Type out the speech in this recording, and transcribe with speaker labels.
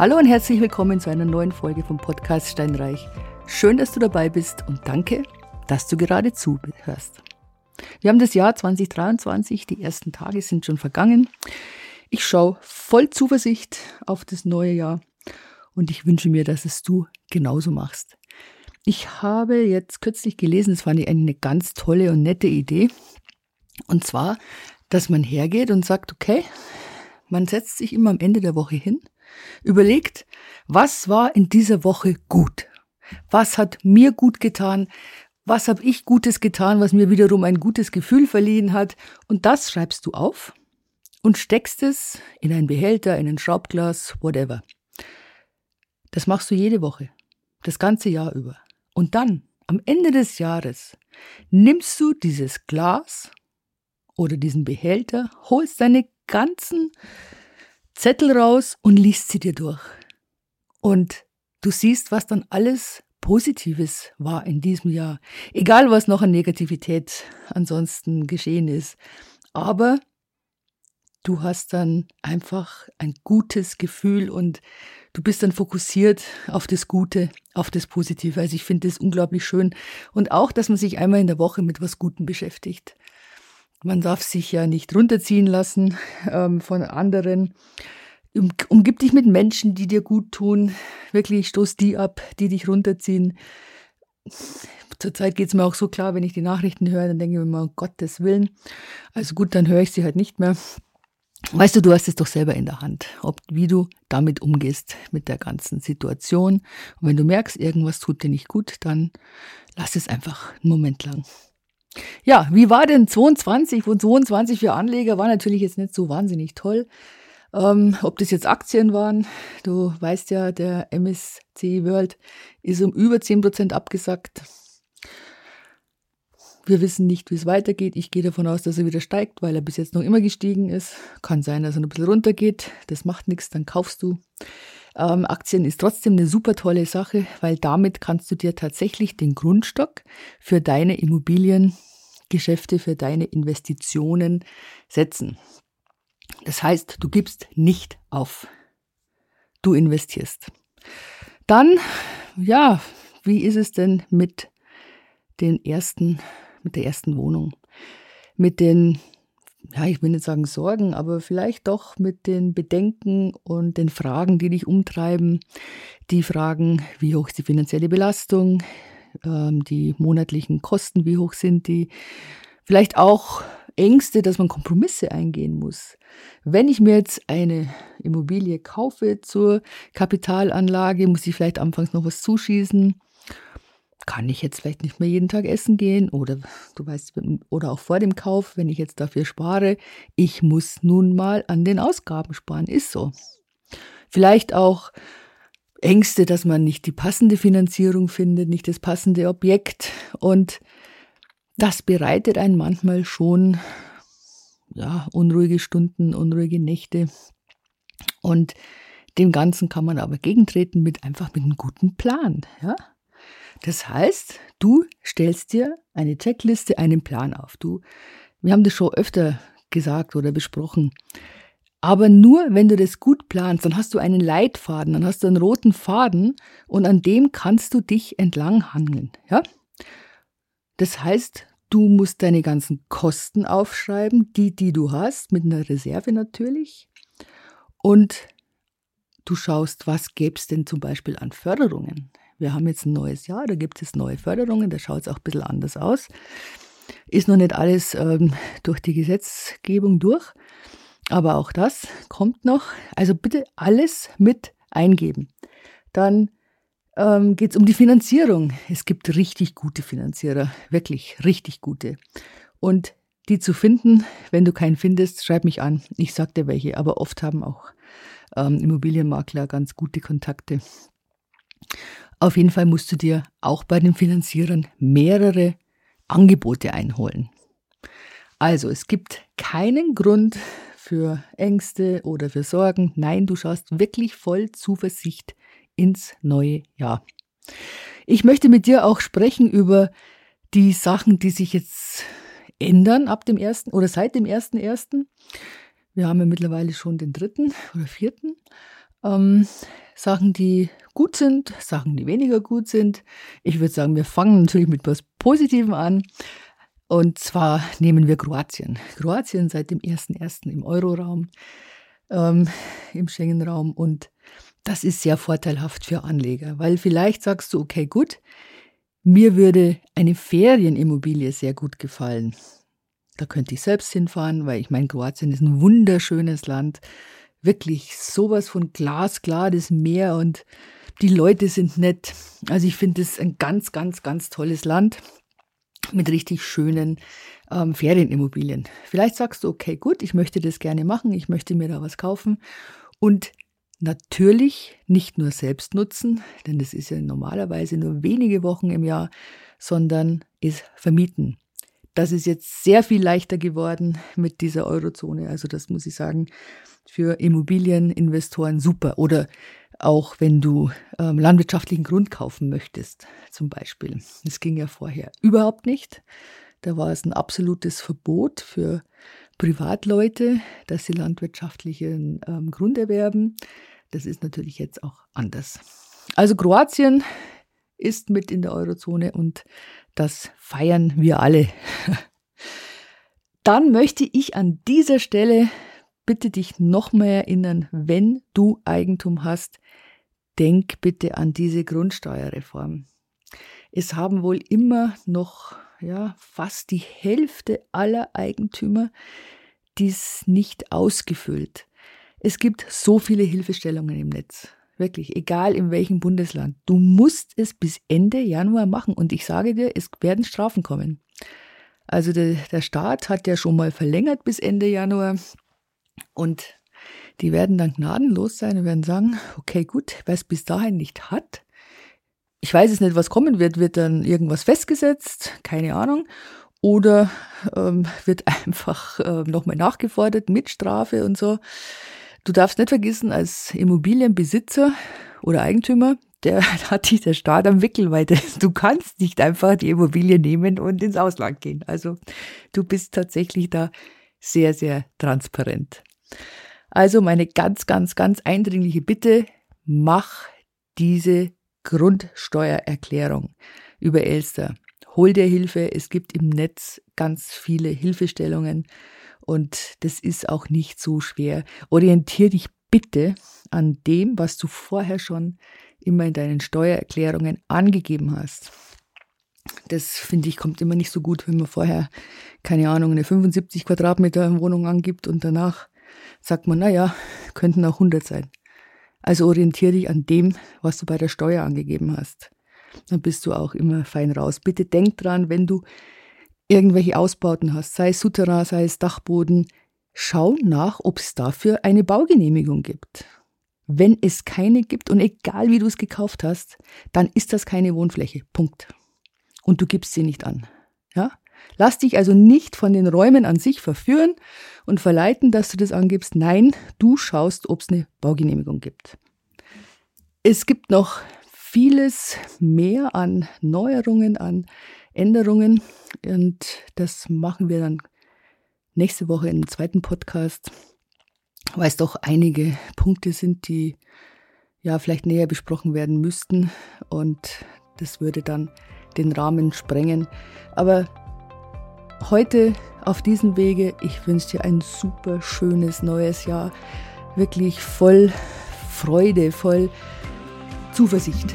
Speaker 1: Hallo und herzlich willkommen zu einer neuen Folge vom Podcast Steinreich. Schön, dass du dabei bist und danke, dass du gerade zuhörst. Wir haben das Jahr 2023, die ersten Tage sind schon vergangen. Ich schaue voll Zuversicht auf das neue Jahr und ich wünsche mir, dass es du genauso machst. Ich habe jetzt kürzlich gelesen, es war eine ganz tolle und nette Idee. Und zwar, dass man hergeht und sagt, okay, man setzt sich immer am Ende der Woche hin, überlegt, was war in dieser Woche gut? Was hat mir gut getan? Was habe ich Gutes getan, was mir wiederum ein gutes Gefühl verliehen hat? Und das schreibst du auf und steckst es in einen Behälter, in ein Schraubglas, whatever. Das machst du jede Woche, das ganze Jahr über. Und dann, am Ende des Jahres, nimmst du dieses Glas oder diesen Behälter, holst deine ganzen Zettel raus und liest sie dir durch. Und du siehst, was dann alles Positives war in diesem Jahr. Egal, was noch an Negativität ansonsten geschehen ist. Aber du hast dann einfach ein gutes Gefühl und du bist dann fokussiert auf das Gute, auf das Positive. Also ich finde das unglaublich schön. Und auch, dass man sich einmal in der Woche mit was Gutem beschäftigt. Man darf sich ja nicht runterziehen lassen ähm, von anderen. Um, umgib dich mit Menschen, die dir gut tun. Wirklich stoß die ab, die dich runterziehen. Zurzeit geht es mir auch so klar, wenn ich die Nachrichten höre, dann denke ich mir immer, um Gottes Willen. Also gut, dann höre ich sie halt nicht mehr. Weißt du, du hast es doch selber in der Hand, ob, wie du damit umgehst mit der ganzen Situation. Und wenn du merkst, irgendwas tut dir nicht gut, dann lass es einfach einen Moment lang. Ja, wie war denn 22? Und 22 für Anleger war natürlich jetzt nicht so wahnsinnig toll. Ähm, ob das jetzt Aktien waren, du weißt ja, der MSC World ist um über 10% abgesackt. Wir wissen nicht, wie es weitergeht. Ich gehe davon aus, dass er wieder steigt, weil er bis jetzt noch immer gestiegen ist. Kann sein, dass er ein bisschen runtergeht. Das macht nichts, dann kaufst du. Ähm, Aktien ist trotzdem eine super tolle Sache, weil damit kannst du dir tatsächlich den Grundstock für deine Immobiliengeschäfte, für deine Investitionen setzen. Das heißt, du gibst nicht auf. Du investierst. Dann, ja, wie ist es denn mit den ersten, mit der ersten Wohnung? Mit den ja, ich will nicht sagen Sorgen, aber vielleicht doch mit den Bedenken und den Fragen, die dich umtreiben. Die Fragen, wie hoch ist die finanzielle Belastung, ähm, die monatlichen Kosten, wie hoch sind die. Vielleicht auch Ängste, dass man Kompromisse eingehen muss. Wenn ich mir jetzt eine Immobilie kaufe zur Kapitalanlage, muss ich vielleicht anfangs noch was zuschießen kann ich jetzt vielleicht nicht mehr jeden Tag essen gehen oder du weißt, oder auch vor dem Kauf, wenn ich jetzt dafür spare, ich muss nun mal an den Ausgaben sparen, ist so. Vielleicht auch Ängste, dass man nicht die passende Finanzierung findet, nicht das passende Objekt und das bereitet einen manchmal schon ja, unruhige Stunden, unruhige Nächte und dem Ganzen kann man aber gegentreten mit einfach mit einem guten Plan, ja? Das heißt, du stellst dir eine Checkliste, einen Plan auf. Du, wir haben das schon öfter gesagt oder besprochen. Aber nur wenn du das gut planst, dann hast du einen Leitfaden, dann hast du einen roten Faden und an dem kannst du dich entlang hangeln, ja? Das heißt, du musst deine ganzen Kosten aufschreiben, die, die du hast, mit einer Reserve natürlich. Und du schaust, was gäbe es denn zum Beispiel an Förderungen? Wir haben jetzt ein neues Jahr, da gibt es neue Förderungen, da schaut es auch ein bisschen anders aus. Ist noch nicht alles ähm, durch die Gesetzgebung durch, aber auch das kommt noch. Also bitte alles mit eingeben. Dann ähm, geht es um die Finanzierung. Es gibt richtig gute Finanzierer, wirklich richtig gute. Und die zu finden, wenn du keinen findest, schreib mich an. Ich sag dir welche, aber oft haben auch ähm, Immobilienmakler ganz gute Kontakte. Auf jeden Fall musst du dir auch bei den Finanzierern mehrere Angebote einholen. Also es gibt keinen Grund für Ängste oder für Sorgen. Nein, du schaust wirklich voll Zuversicht ins neue Jahr. Ich möchte mit dir auch sprechen über die Sachen, die sich jetzt ändern ab dem ersten oder seit dem ersten ersten. Wir haben ja mittlerweile schon den dritten oder vierten. Ähm, Sachen, die gut sind, Sachen, die weniger gut sind. Ich würde sagen, wir fangen natürlich mit was Positivem an. Und zwar nehmen wir Kroatien. Kroatien seit dem 1.1. im Euroraum, ähm, im Schengen-Raum. Und das ist sehr vorteilhaft für Anleger, weil vielleicht sagst du, okay, gut, mir würde eine Ferienimmobilie sehr gut gefallen. Da könnte ich selbst hinfahren, weil ich meine, Kroatien ist ein wunderschönes Land. Wirklich sowas von glasklar, das Meer und die Leute sind nett. Also ich finde es ein ganz, ganz, ganz tolles Land mit richtig schönen ähm, Ferienimmobilien. Vielleicht sagst du, okay, gut, ich möchte das gerne machen, ich möchte mir da was kaufen und natürlich nicht nur selbst nutzen, denn das ist ja normalerweise nur wenige Wochen im Jahr, sondern es vermieten. Das ist jetzt sehr viel leichter geworden mit dieser Eurozone. Also das muss ich sagen, für Immobilieninvestoren super. Oder auch wenn du ähm, landwirtschaftlichen Grund kaufen möchtest, zum Beispiel. Das ging ja vorher überhaupt nicht. Da war es ein absolutes Verbot für Privatleute, dass sie landwirtschaftlichen ähm, Grund erwerben. Das ist natürlich jetzt auch anders. Also Kroatien ist mit in der Eurozone und das feiern wir alle. Dann möchte ich an dieser Stelle bitte dich nochmal erinnern, wenn du Eigentum hast, denk bitte an diese Grundsteuerreform. Es haben wohl immer noch ja, fast die Hälfte aller Eigentümer dies nicht ausgefüllt. Es gibt so viele Hilfestellungen im Netz. Wirklich, egal in welchem Bundesland. Du musst es bis Ende Januar machen. Und ich sage dir, es werden Strafen kommen. Also der, der Staat hat ja schon mal verlängert bis Ende Januar. Und die werden dann gnadenlos sein und werden sagen, okay, gut, wer es bis dahin nicht hat, ich weiß es nicht, was kommen wird, wird dann irgendwas festgesetzt, keine Ahnung, oder ähm, wird einfach äh, nochmal nachgefordert mit Strafe und so. Du darfst nicht vergessen, als Immobilienbesitzer oder Eigentümer, der hat dich der Staat am Wickel, weil du kannst nicht einfach die Immobilie nehmen und ins Ausland gehen. Also du bist tatsächlich da sehr, sehr transparent. Also meine ganz, ganz, ganz eindringliche Bitte, mach diese Grundsteuererklärung über Elster. Hol dir Hilfe. Es gibt im Netz ganz viele Hilfestellungen und das ist auch nicht so schwer. Orientier dich bitte an dem, was du vorher schon immer in deinen Steuererklärungen angegeben hast. Das finde ich kommt immer nicht so gut, wenn man vorher, keine Ahnung, eine 75 Quadratmeter Wohnung angibt und danach sagt man, naja, könnten auch 100 sein. Also orientiere dich an dem, was du bei der Steuer angegeben hast. Dann bist du auch immer fein raus. Bitte denk dran, wenn du irgendwelche Ausbauten hast, sei es Souterrain, sei es Dachboden, schau nach, ob es dafür eine Baugenehmigung gibt. Wenn es keine gibt und egal wie du es gekauft hast, dann ist das keine Wohnfläche. Punkt. Und du gibst sie nicht an. Ja? Lass dich also nicht von den Räumen an sich verführen und verleiten, dass du das angibst. Nein, du schaust, ob es eine Baugenehmigung gibt. Es gibt noch vieles mehr an Neuerungen, an Änderungen und das machen wir dann nächste Woche im zweiten Podcast, weil es doch einige Punkte sind, die ja vielleicht näher besprochen werden müssten und das würde dann den Rahmen sprengen. Aber heute auf diesem Wege. Ich wünsche dir ein super schönes neues Jahr. Wirklich voll Freude, voll Zuversicht.